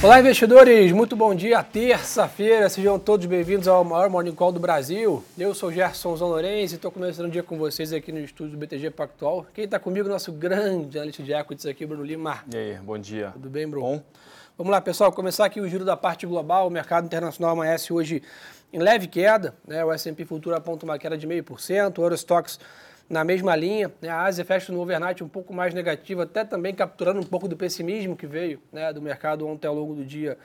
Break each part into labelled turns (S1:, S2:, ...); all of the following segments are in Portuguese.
S1: Olá, investidores! Muito bom dia, terça-feira. Sejam todos bem-vindos ao maior Morning Call do Brasil. Eu sou Gerson Lourenço e estou começando o dia com vocês aqui no estúdio do BTG Pactual. Quem está comigo, nosso grande analista de equities aqui, Bruno Lima.
S2: E aí, bom dia.
S1: Tudo bem, Bruno? Bom. Vamos lá, pessoal. Começar aqui o giro da parte global. O mercado internacional amanhece hoje em leve queda. Né? O S&P Futura aponta uma queda de 0,5%. O Eurostox na mesma linha. Né? A Ásia fecha no overnight um pouco mais negativo, até também capturando um pouco do pessimismo que veio né, do mercado ontem ao longo do dia,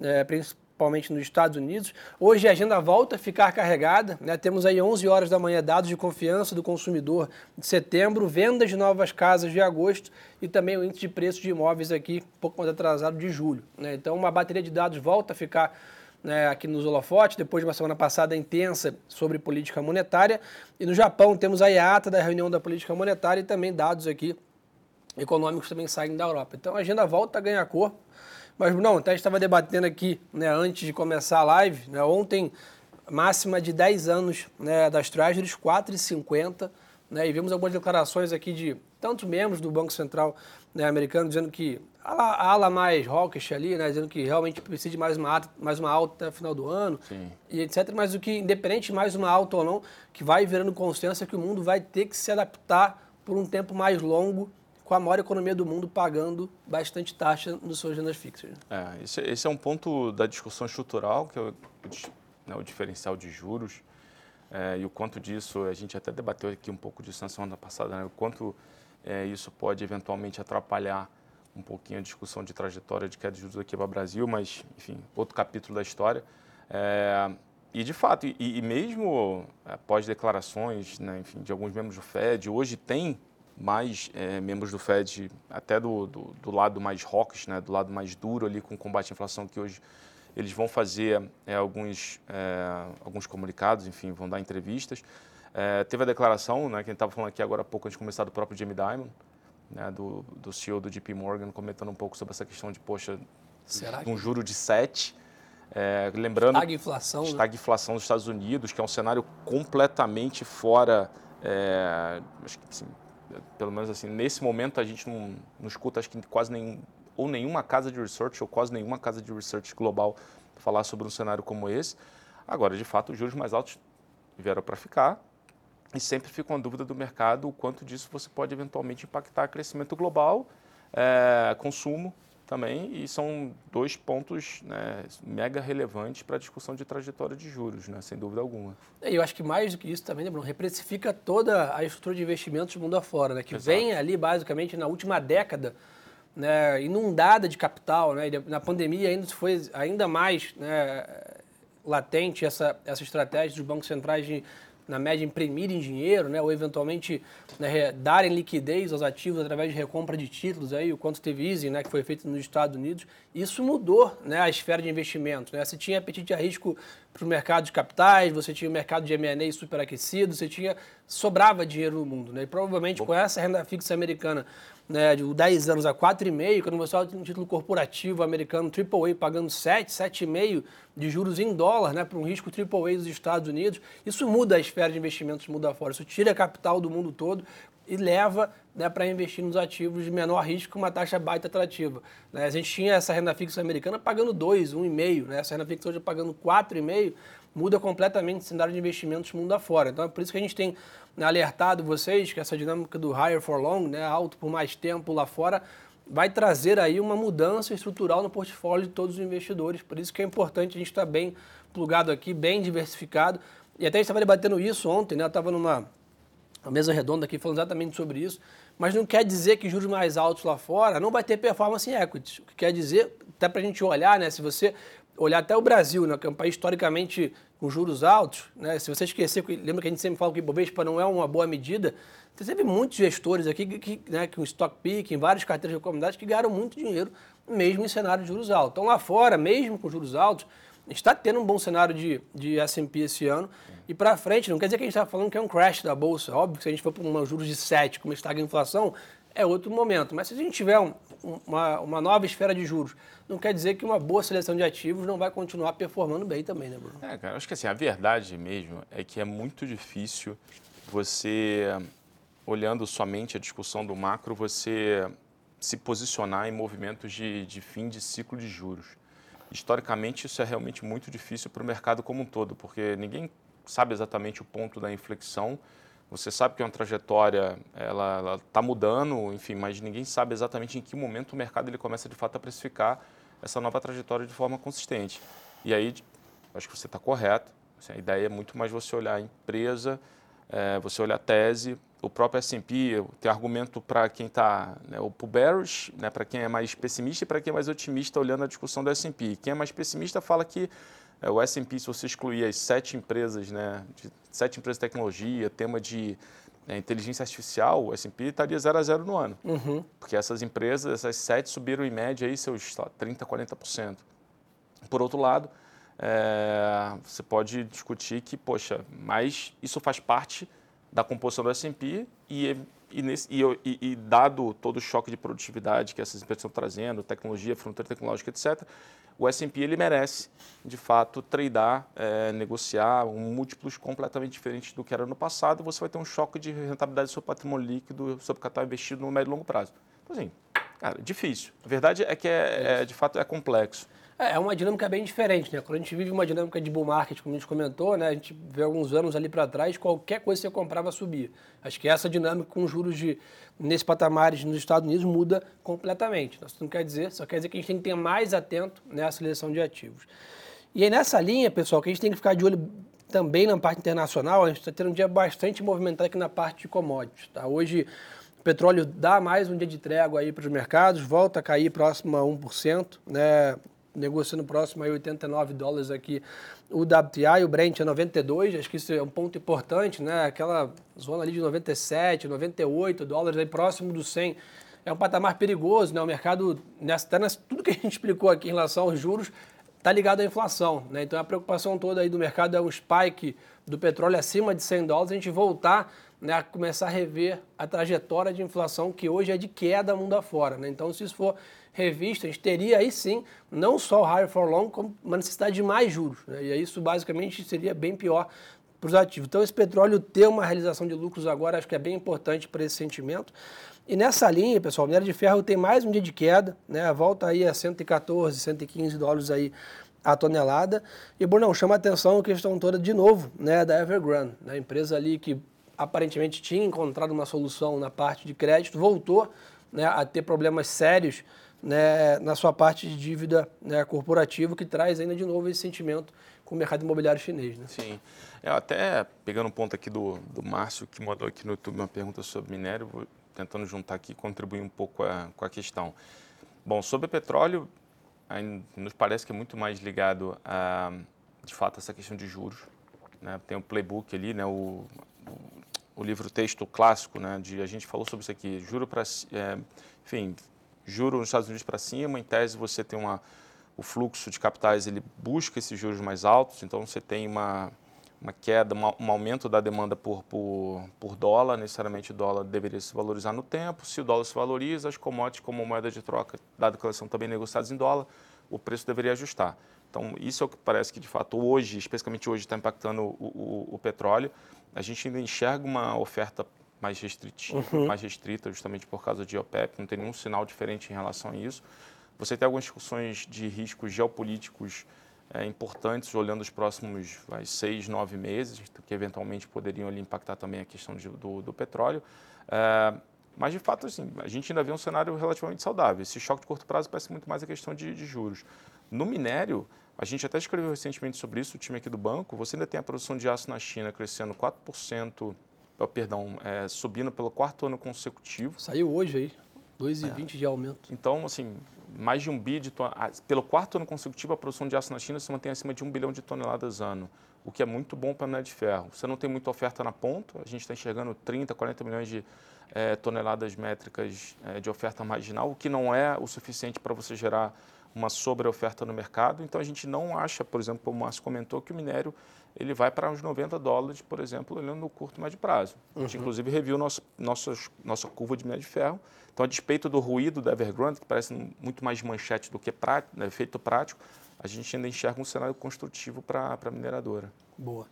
S1: é, principalmente nos Estados Unidos. Hoje a agenda volta a ficar carregada. Né? Temos aí 11 horas da manhã dados de confiança do consumidor de setembro, vendas de novas casas de agosto e também o índice de preços de imóveis aqui um pouco mais atrasado de julho. Né? Então uma bateria de dados volta a ficar né, aqui nos holofotes, depois de uma semana passada intensa sobre política monetária. E no Japão temos a ata da reunião da política monetária e também dados aqui econômicos também saem da Europa. Então a agenda volta a ganhar corpo. Mas, não, até estava debatendo aqui né, antes de começar a live, né, ontem, máxima de 10 anos né, das Treasuries, 4,50, né, e vimos algumas declarações aqui de tantos membros do Banco Central né, americano dizendo que a ala mais hawkish ali, né, dizendo que realmente precisa de mais uma, mais uma alta até o final do ano, Sim. e etc. Mas o que, independente de mais uma alta ou não, que vai virando consenso é que o mundo vai ter que se adaptar por um tempo mais longo com a maior economia do mundo pagando bastante taxa nos seus rendas fixas.
S2: É, esse, esse, é um ponto da discussão estrutural, que é o, né, o diferencial de juros, é, e o quanto disso, a gente até debateu aqui um pouco disso na semana passada, né, o quanto é, isso pode eventualmente atrapalhar um pouquinho a discussão de trajetória de queda de juros aqui para o Brasil, mas, enfim, outro capítulo da história. É, e, de fato, e, e mesmo após declarações, né, enfim, de alguns membros do FED, hoje tem mais é, membros do FED, até do, do, do, lado mais rocks, né, do lado mais duro ali com o combate à inflação, que hoje eles vão fazer é, alguns, é, alguns comunicados, enfim, vão dar entrevistas. É, teve a declaração, né, que a gente estava falando aqui agora há pouco, antes de começar, do próprio Jamie Dimon, né, do, do CEO do JP Morgan, comentando um pouco sobre essa questão de, poxa, Será um juro de 7. É, lembrando.
S1: Estagflação.
S2: Né? Estagflação dos Estados Unidos, que é um cenário completamente fora. É, acho que, assim, pelo menos assim, nesse momento a gente não, não escuta, acho que quase nenhum, ou nenhuma casa de research, ou quase nenhuma casa de research global falar sobre um cenário como esse. Agora, de fato, os juros mais altos vieram para ficar, e sempre fica uma dúvida do mercado o quanto disso você pode eventualmente impactar crescimento global, é, consumo também, e são dois pontos né, mega relevantes para a discussão de trajetória de juros, né, sem dúvida alguma.
S1: E eu acho que mais do que isso também, né, Bruno, reprecifica toda a estrutura de investimentos do mundo afora, né, que Exato. vem ali basicamente na última década né, inundada de capital. Né, na pandemia ainda foi ainda mais né, latente essa, essa estratégia dos bancos centrais de na média, imprimirem dinheiro, né, ou eventualmente né, darem liquidez aos ativos através de recompra de títulos, aí, o quanto teve easing, né, que foi feito nos Estados Unidos, isso mudou né, a esfera de investimentos. Né? Você tinha apetite a risco para o mercado de capitais, você tinha o mercado de M&A superaquecido, você tinha sobrava dinheiro no mundo. Né? E provavelmente Bom. com essa renda fixa americana né, de 10 anos a 4,5, quando você olha um título corporativo americano AAA pagando 7, 7,5 de juros em dólar, né, para um risco AAA dos Estados Unidos, isso muda a esfera de investimentos, muda fora. Isso tira capital do mundo todo e leva né, para investir nos ativos de menor risco com uma taxa baita atrativa. Né? A gente tinha essa renda fixa americana pagando 2, 1,5, né? essa renda fixa hoje pagando 4,5, muda completamente o cenário de investimentos mundo afora. Então é por isso que a gente tem né, alertado vocês que essa dinâmica do higher for long, né, alto por mais tempo lá fora, vai trazer aí uma mudança estrutural no portfólio de todos os investidores. Por isso que é importante a gente estar bem plugado aqui, bem diversificado. E até a gente estava debatendo isso ontem, né? Eu estava numa mesa redonda aqui falando exatamente sobre isso. Mas não quer dizer que juros mais altos lá fora não vai ter performance em equities. O que quer dizer, até para a gente olhar, né? Se você olhar até o Brasil, né, que é um país historicamente com juros altos, né, se você esquecer, lembra que a gente sempre fala que o Ibovespa não é uma boa medida, teve muitos gestores aqui, que, né, com stock pick, em várias carteiras de comunidade, que ganharam muito dinheiro, mesmo em cenário de juros altos. Então lá fora, mesmo com juros altos, está tendo um bom cenário de, de S&P esse ano. E para frente, não quer dizer que a gente está falando que é um crash da Bolsa. Óbvio que se a gente for para um juros de 7, como está a inflação, é outro momento. Mas se a gente tiver um, uma, uma nova esfera de juros, não quer dizer que uma boa seleção de ativos não vai continuar performando bem também, né, Bruno?
S2: É, cara, acho que assim, a verdade mesmo é que é muito difícil você, olhando somente a discussão do macro, você se posicionar em movimentos de, de fim de ciclo de juros. Historicamente, isso é realmente muito difícil para o mercado como um todo, porque ninguém sabe exatamente o ponto da inflexão. Você sabe que é uma trajetória, ela está mudando, enfim, mas ninguém sabe exatamente em que momento o mercado ele começa de fato a precificar essa nova trajetória de forma consistente. E aí, acho que você está correto. Assim, a ideia é muito mais você olhar a empresa, é, você olhar a tese, o próprio S&P tem argumento para quem está, né, o bearish, né, para quem é mais pessimista e para quem é mais otimista olhando a discussão do S&P. Quem é mais pessimista fala que é, o S&P, se você excluir as sete empresas, né, de, sete empresas de tecnologia, tema de é, inteligência artificial, o S&P estaria 0 a 0 no ano. Uhum. Porque essas empresas, essas sete subiram em média aí seus lá, 30%, 40%. Por outro lado, é, você pode discutir que, poxa, mas isso faz parte da composição do S&P e, e, e, e, dado todo o choque de produtividade que essas empresas estão trazendo, tecnologia, fronteira tecnológica, etc., o S&P ele merece, de fato, tradear, é, negociar um múltiplos completamente diferentes do que era no passado. Você vai ter um choque de rentabilidade do seu patrimônio líquido sobre capital investido no médio e longo prazo. Então, assim, cara, difícil. A verdade é que, é, é de fato, é complexo.
S1: É, é uma dinâmica bem diferente, né? Quando a gente vive uma dinâmica de bull market, como a gente comentou, né? A gente vê alguns anos ali para trás, qualquer coisa que você comprava subia. Acho que essa dinâmica com juros de nesse patamares nos Estados Unidos muda completamente. Isso não quer dizer, só quer dizer que a gente tem que ter mais atento nessa seleção de ativos. E aí nessa linha, pessoal, que a gente tem que ficar de olho também na parte internacional, a gente está tendo um dia bastante movimentado aqui na parte de commodities. Tá? Hoje o petróleo dá mais um dia de trégua aí para os mercados, volta a cair próximo a 1%, né? Negociando próximo a 89 dólares aqui o WTI, o Brent é 92, acho que isso é um ponto importante, né? Aquela zona ali de 97, 98 dólares, aí próximo do 100, é um patamar perigoso, né? O mercado, nessa, nessa, tudo que a gente explicou aqui em relação aos juros, está ligado à inflação, né? Então a preocupação toda aí do mercado é o spike do petróleo acima de 100 dólares, a gente voltar né, começar a rever a trajetória de inflação que hoje é de queda mundo afora, né? Então se isso for revista, a gente teria aí sim não só o higher for long, como uma necessidade de mais juros. Né? E isso basicamente seria bem pior para os ativos. Então esse petróleo ter uma realização de lucros agora acho que é bem importante para esse sentimento. E nessa linha, pessoal, minério de ferro tem mais um dia de queda, né? Volta aí a 114, 115 dólares aí a tonelada. E, Brunão, chama atenção a questão toda, de novo, né, da Evergrande, né? empresa ali que aparentemente tinha encontrado uma solução na parte de crédito, voltou né, a ter problemas sérios né, na sua parte de dívida né, corporativa, que traz ainda de novo esse sentimento com o mercado imobiliário chinês. Né?
S2: Sim. Eu é, até pegando um ponto aqui do, do Márcio, que mandou aqui no YouTube uma pergunta sobre minério, vou tentando juntar aqui e contribuir um pouco a, com a questão. Bom, sobre petróleo, nos parece que é muito mais ligado a, de fato, essa questão de juros. Né? Tem um playbook ali, né? o, o, o livro-texto clássico, né? de, a gente falou sobre isso aqui, juro para... É, enfim, juro nos Estados Unidos para cima, em tese você tem uma, o fluxo de capitais, ele busca esses juros mais altos, então você tem uma, uma queda, uma, um aumento da demanda por, por, por dólar, necessariamente o dólar deveria se valorizar no tempo, se o dólar se valoriza, as commodities como moeda de troca, dado que elas são também negociadas em dólar, o preço deveria ajustar. Então, isso é o que parece que, de fato, hoje, especificamente hoje, está impactando o, o, o petróleo. A gente ainda enxerga uma oferta mais restritiva, uhum. mais restrita, justamente por causa de OPEP, não tem nenhum sinal diferente em relação a isso. Você tem algumas discussões de riscos geopolíticos é, importantes, olhando os próximos vai, seis, nove meses, que eventualmente poderiam ali, impactar também a questão de, do, do, petróleo. É, mas, de fato, assim, a gente ainda vê um cenário relativamente saudável. Esse choque de curto prazo parece muito mais a questão de, de juros. No minério, a gente até escreveu recentemente sobre isso, o time aqui do banco, você ainda tem a produção de aço na China crescendo 4% oh, perdão, é, subindo pelo quarto ano consecutivo.
S1: Saiu hoje aí, 2,20 é. de aumento.
S2: Então, assim, mais de um bi de toneladas. Pelo quarto ano consecutivo, a produção de aço na China se mantém acima de um bilhão de toneladas ano, o que é muito bom para a minério de ferro. Você não tem muita oferta na ponta, a gente está enxergando 30, 40 milhões de é, toneladas métricas é, de oferta marginal, o que não é o suficiente para você gerar uma sobre-oferta no mercado. Então, a gente não acha, por exemplo, como o Márcio comentou, que o minério ele vai para uns 90 dólares, por exemplo, olhando no curto e médio prazo. A gente, uhum. inclusive, reviu nosso, nossas, nossa curva de médio de ferro. Então, a despeito do ruído da Evergrande, que parece muito mais manchete do que prático, né, efeito prático, a gente ainda enxerga um cenário construtivo para a mineradora.
S1: Boa.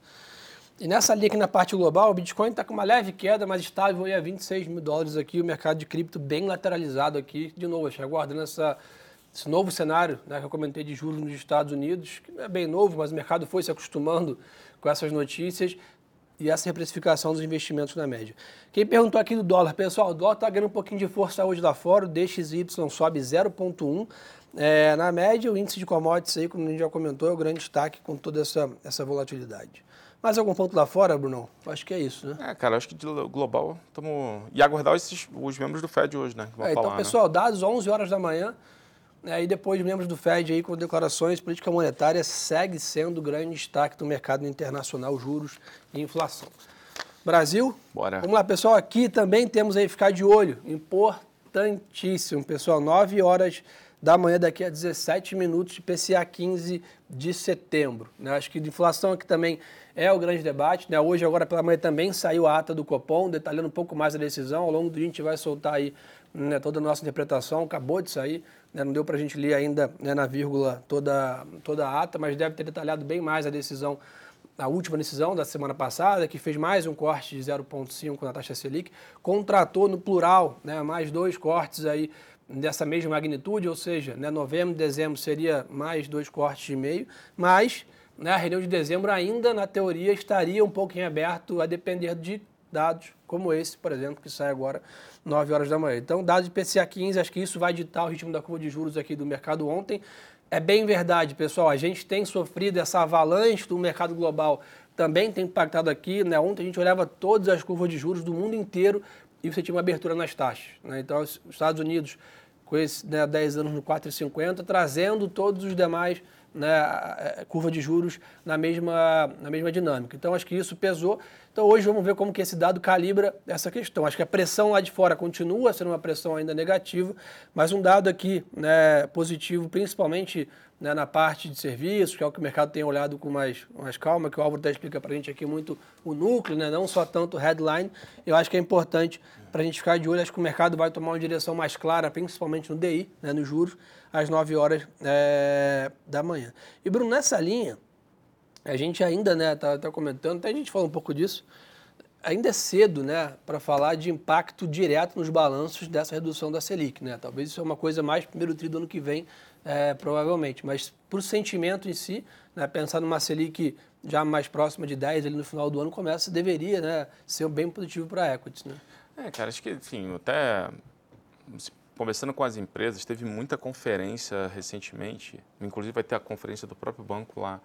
S1: E nessa linha aqui na parte global, o Bitcoin está com uma leve queda, mas estável a 26 mil dólares aqui, o mercado de cripto bem lateralizado aqui, de novo, aguardando essa, esse novo cenário né, que eu comentei de juros nos Estados Unidos, que é bem novo, mas o mercado foi se acostumando com essas notícias e essa reprecificação dos investimentos na média. Quem perguntou aqui do dólar, pessoal, o dólar está ganhando um pouquinho de força hoje lá fora, o DXY sobe 0,1. É, na média, o índice de commodities aí, como a gente já comentou, é o grande destaque com toda essa, essa volatilidade. Mais algum ponto lá fora, Bruno? Acho que é isso, né?
S2: É, cara, acho que de global estamos. E aguardar esses, os membros do Fed hoje, né?
S1: É, então, falar, pessoal, né? dados 11 horas da manhã. Né, e depois, membros do Fed aí com declarações, política monetária segue sendo o grande destaque do mercado internacional, juros e inflação. Brasil?
S2: Bora.
S1: Vamos lá, pessoal. Aqui também temos aí ficar de olho. Importantíssimo, pessoal. 9 horas da manhã, daqui a 17 minutos, de PCA 15 de setembro. Né? Acho que de inflação aqui também é o grande debate. Né? Hoje, agora pela manhã, também saiu a ata do Copom, detalhando um pouco mais a decisão. Ao longo do dia, a gente vai soltar aí né, toda a nossa interpretação. Acabou de sair, né? não deu para a gente ler ainda né, na vírgula toda, toda a ata, mas deve ter detalhado bem mais a decisão a última decisão da semana passada, que fez mais um corte de 0,5 na taxa Selic, contratou no plural né, mais dois cortes aí dessa mesma magnitude, ou seja, né, novembro dezembro seria mais dois cortes e meio, mas né, a reunião de dezembro ainda, na teoria, estaria um pouco em aberto a depender de dados como esse, por exemplo, que sai agora 9 horas da manhã. Então, dados de PCA 15, acho que isso vai ditar o ritmo da curva de juros aqui do mercado ontem. É bem verdade, pessoal, a gente tem sofrido essa avalanche do mercado global, também tem impactado aqui. Né? Ontem a gente olhava todas as curvas de juros do mundo inteiro e você tinha uma abertura nas taxas. Né? Então, os Estados Unidos, com esse né, 10 anos no 4,50, trazendo todos os demais né, curva de juros na mesma, na mesma dinâmica. Então, acho que isso pesou. Então, hoje vamos ver como que esse dado calibra essa questão. Acho que a pressão lá de fora continua sendo uma pressão ainda negativa, mas um dado aqui né, positivo, principalmente né, na parte de serviços, que é o que o mercado tem olhado com mais, mais calma, que o Álvaro até explica para a gente aqui muito o núcleo, né, não só tanto headline. Eu acho que é importante para a gente ficar de olho. Acho que o mercado vai tomar uma direção mais clara, principalmente no DI, né, nos juros, às 9 horas é, da manhã. E, Bruno, nessa linha, a gente ainda está né, tá, tá comentando, até a gente fala um pouco disso, ainda é cedo né, para falar de impacto direto nos balanços dessa redução da Selic. Né? Talvez isso é uma coisa mais primeiro tri do ano que vem, é, provavelmente. Mas por sentimento em si, né, pensar numa Selic já mais próxima de 10 ali no final do ano, começa, deveria né, ser bem positivo para a equities. Né?
S2: É, cara, acho que, enfim, até conversando com as empresas, teve muita conferência recentemente, inclusive vai ter a conferência do próprio banco lá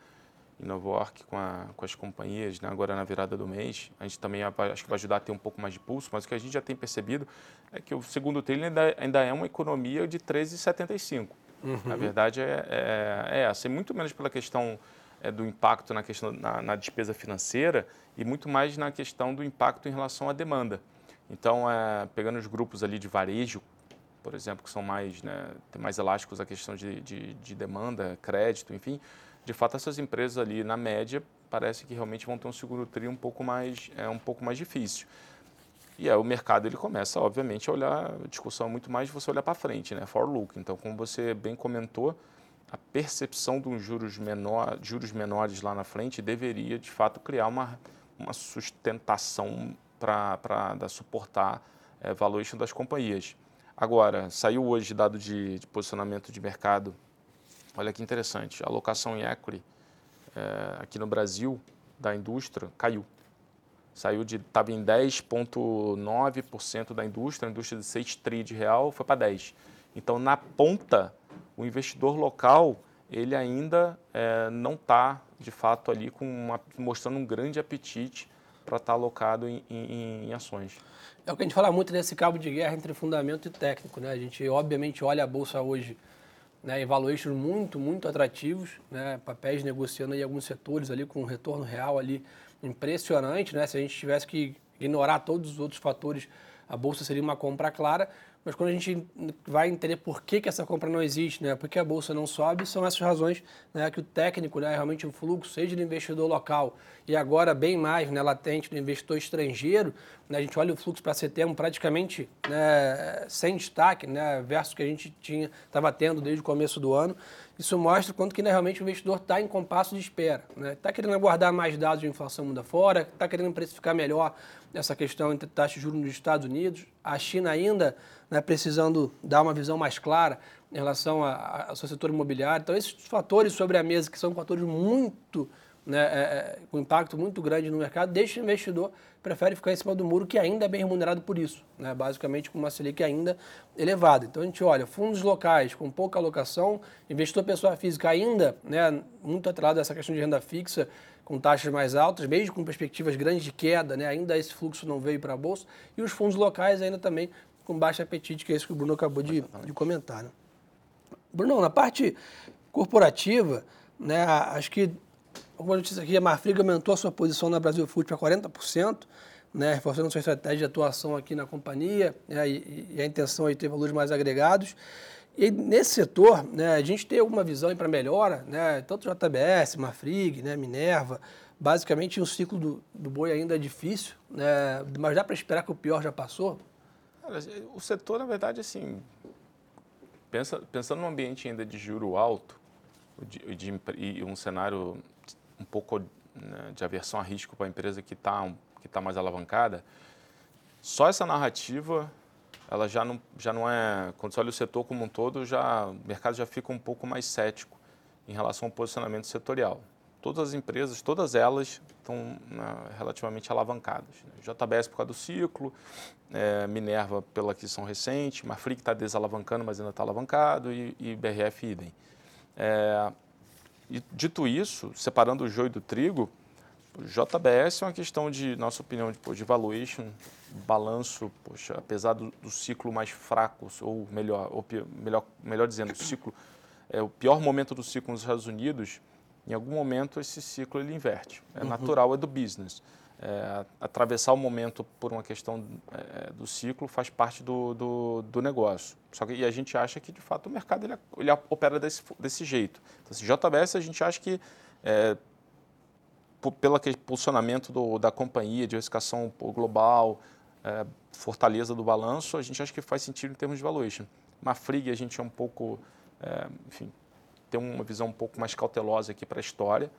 S2: em Nova York com, a, com as companhias, né, agora na virada do mês. A gente também acho que vai ajudar a ter um pouco mais de pulso, mas o que a gente já tem percebido é que o segundo trilho ainda, ainda é uma economia de 13,75. Uhum. A verdade é, é, é essa, e muito menos pela questão é, do impacto na, questão, na, na, despesa financeira e muito mais na questão do impacto em relação à demanda. Então, é, pegando os grupos ali de varejo, por exemplo, que são mais, né, mais elásticos a questão de, de, de demanda, crédito, enfim, de fato essas empresas ali na média parece que realmente vão ter um seguro tri um pouco mais é um pouco mais difícil e aí o mercado ele começa obviamente a olhar a discussão é muito mais de você olhar para frente né for look. Então como você bem comentou a percepção de um juros menor juros menores lá na frente deveria de fato criar uma uma sustentação para suportar é, valuation das companhias. Agora saiu hoje dado de, de posicionamento de mercado. Olha que interessante, a alocação em equity é, aqui no Brasil da indústria caiu. Saiu de, estava em 10,9% da indústria, a indústria de 6 tri de real foi para 10. Então, na ponta, o investidor local, ele ainda é, não está, de fato, ali com uma, mostrando um grande apetite para estar tá alocado em, em, em, ações.
S1: É o que a gente fala muito desse cabo de guerra entre fundamento e técnico. Né? A gente, obviamente, olha a Bolsa hoje né, evaluations muito, muito atrativos, né, papéis negociando em alguns setores ali com um retorno real ali impressionante, né, se a gente tivesse que ignorar todos os outros fatores, a bolsa seria uma compra clara, mas quando a gente vai entender por que, que essa compra não existe, né, por que a bolsa não sobe, são essas razões né, que o técnico, né, realmente um fluxo, seja do investidor local e agora bem mais né, latente do investidor estrangeiro, né, a gente olha o fluxo para setembro praticamente né, sem destaque, né, versus o que a gente tinha estava tendo desde o começo do ano. Isso mostra quanto que né, realmente o investidor está em compasso de espera. Está né? Tá querendo aguardar mais dados de inflação mundo afora, está querendo precificar melhor essa questão entre taxa de juros nos Estados Unidos. A China ainda né, precisando dar uma visão mais clara em relação ao seu setor imobiliário. Então, esses fatores sobre a mesa, que são fatores muito, né, é, é, com impacto muito grande no mercado, deixa o investidor prefere ficar em cima do muro, que ainda é bem remunerado por isso, né, basicamente com uma Selic ainda elevada. Então, a gente olha fundos locais com pouca alocação, investidor pessoa física ainda né, muito atrelado a essa questão de renda fixa, com taxas mais altas, mesmo com perspectivas grandes de queda, né, ainda esse fluxo não veio para a Bolsa, e os fundos locais ainda também com baixo apetite, que é isso que o Bruno acabou de, de comentar. Né? Bruno, na parte corporativa, né, acho que uma notícia aqui, a Marfrig aumentou a sua posição na Brasil Food para 40%, né, reforçando sua estratégia de atuação aqui na companhia, né, e, e, a intenção é ter valores mais agregados. E nesse setor, né, a gente tem alguma visão para melhora, né, tanto JBS, Marfrig, né, Minerva, basicamente um ciclo do, do boi ainda é difícil, né, mas dá para esperar que o pior já passou?
S2: o setor, na verdade, assim, pensa, pensando num ambiente ainda de juro alto de, de, e um cenário um pouco né, de aversão a risco para a empresa que está que tá mais alavancada, só essa narrativa, ela já não, já não é, quando você olha o setor como um todo, já, o mercado já fica um pouco mais cético em relação ao posicionamento setorial todas as empresas, todas elas estão né, relativamente alavancadas. Né? JBS por causa do ciclo, é, Minerva pela aquisição recente, Marfrig está desalavancando, mas ainda está alavancado, e, e BRF idem. É, e, dito isso, separando o joio do trigo, o JBS é uma questão de, nossa opinião, de, de valuation, balanço, poxa, apesar do, do ciclo mais fraco, ou melhor, ou melhor, melhor dizendo, o ciclo, é, o pior momento do ciclo nos Estados Unidos, em algum momento esse ciclo ele inverte. É uhum. natural, é do business. É, atravessar o momento por uma questão é, do ciclo faz parte do, do, do, negócio. Só que e a gente acha que, de fato, o mercado ele, ele opera desse, desse jeito. Então, assim, JBS, a gente acha que, é, pelo posicionamento do, da companhia, diversificação global, é, fortaleza do balanço, a gente acha que faz sentido em termos de valuation. Mafrig, a gente é um pouco, é, enfim, ter uma visão um pouco mais cautelosa aqui para a história,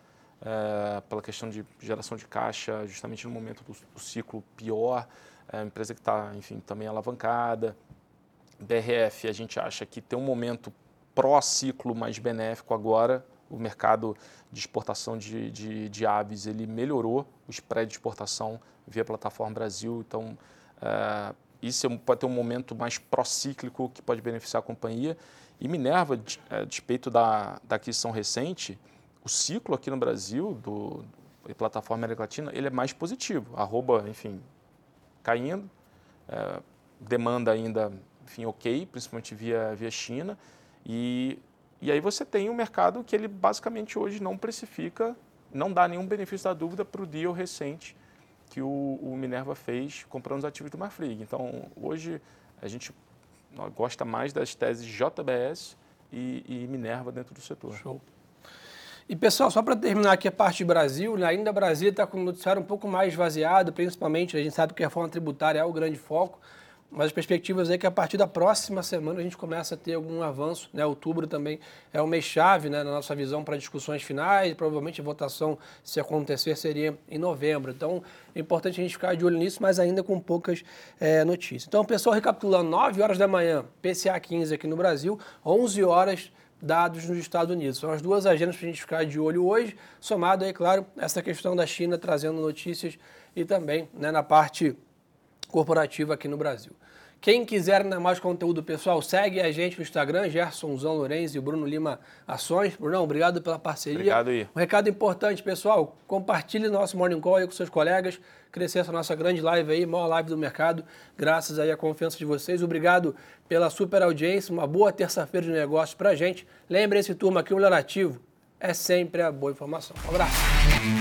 S2: é, pela questão de geração de caixa, justamente no momento do, do ciclo pior, é, empresa que está, enfim, também alavancada. BRF, a gente acha que tem um momento pró-ciclo mais benéfico agora, o mercado de exportação de, de, de, aves ele melhorou o spread de exportação via plataforma Brasil, então é, isso é pode ter um momento mais pró-cíclico que pode beneficiar a companhia. E Minerva, a despeito da, da aquisição recente, o ciclo aqui no Brasil, do, plataforma América Latina, ele é mais positivo. Arroba, enfim, caindo, é, demanda ainda, enfim, ok, principalmente via, via China. E, e aí você tem um mercado que ele basicamente hoje não precifica, não dá nenhum benefício da dúvida para o deal recente que o, o, Minerva fez comprando os ativos do Marfrig. Então, hoje a gente gosta mais das teses JBS e, e Minerva dentro do setor.
S1: Show. E pessoal, só para terminar aqui a parte de Brasil, né, ainda Brasil está com o noticiário um pouco mais esvaziado, principalmente a gente sabe que a reforma tributária é o grande foco, mas as perspectivas é que a partir da próxima semana a gente começa a ter algum avanço. Né? Outubro também é o mês-chave né, na nossa visão para discussões finais. Provavelmente a votação, se acontecer, seria em novembro. Então é importante a gente ficar de olho nisso, mas ainda com poucas é, notícias. Então, pessoal, recapitulando: 9 horas da manhã, PCA 15 aqui no Brasil, 11 horas dados nos Estados Unidos. São as duas agendas para a gente ficar de olho hoje, somado aí, claro, essa questão da China trazendo notícias e também né, na parte corporativa aqui no Brasil. Quem quiser ainda mais conteúdo pessoal, segue a gente no Instagram, Gersonzão Lourenço e Bruno Lima Ações. Brunão, obrigado pela parceria.
S2: Obrigado aí.
S1: Um recado importante, pessoal, compartilhe nosso Morning Call aí com seus colegas, crescer essa nossa grande live aí, maior live do mercado, graças aí à confiança de vocês. Obrigado pela super audiência, uma boa terça-feira de negócios pra gente. Lembre-se, turma, que o melhor ativo é sempre a boa informação. Um abraço.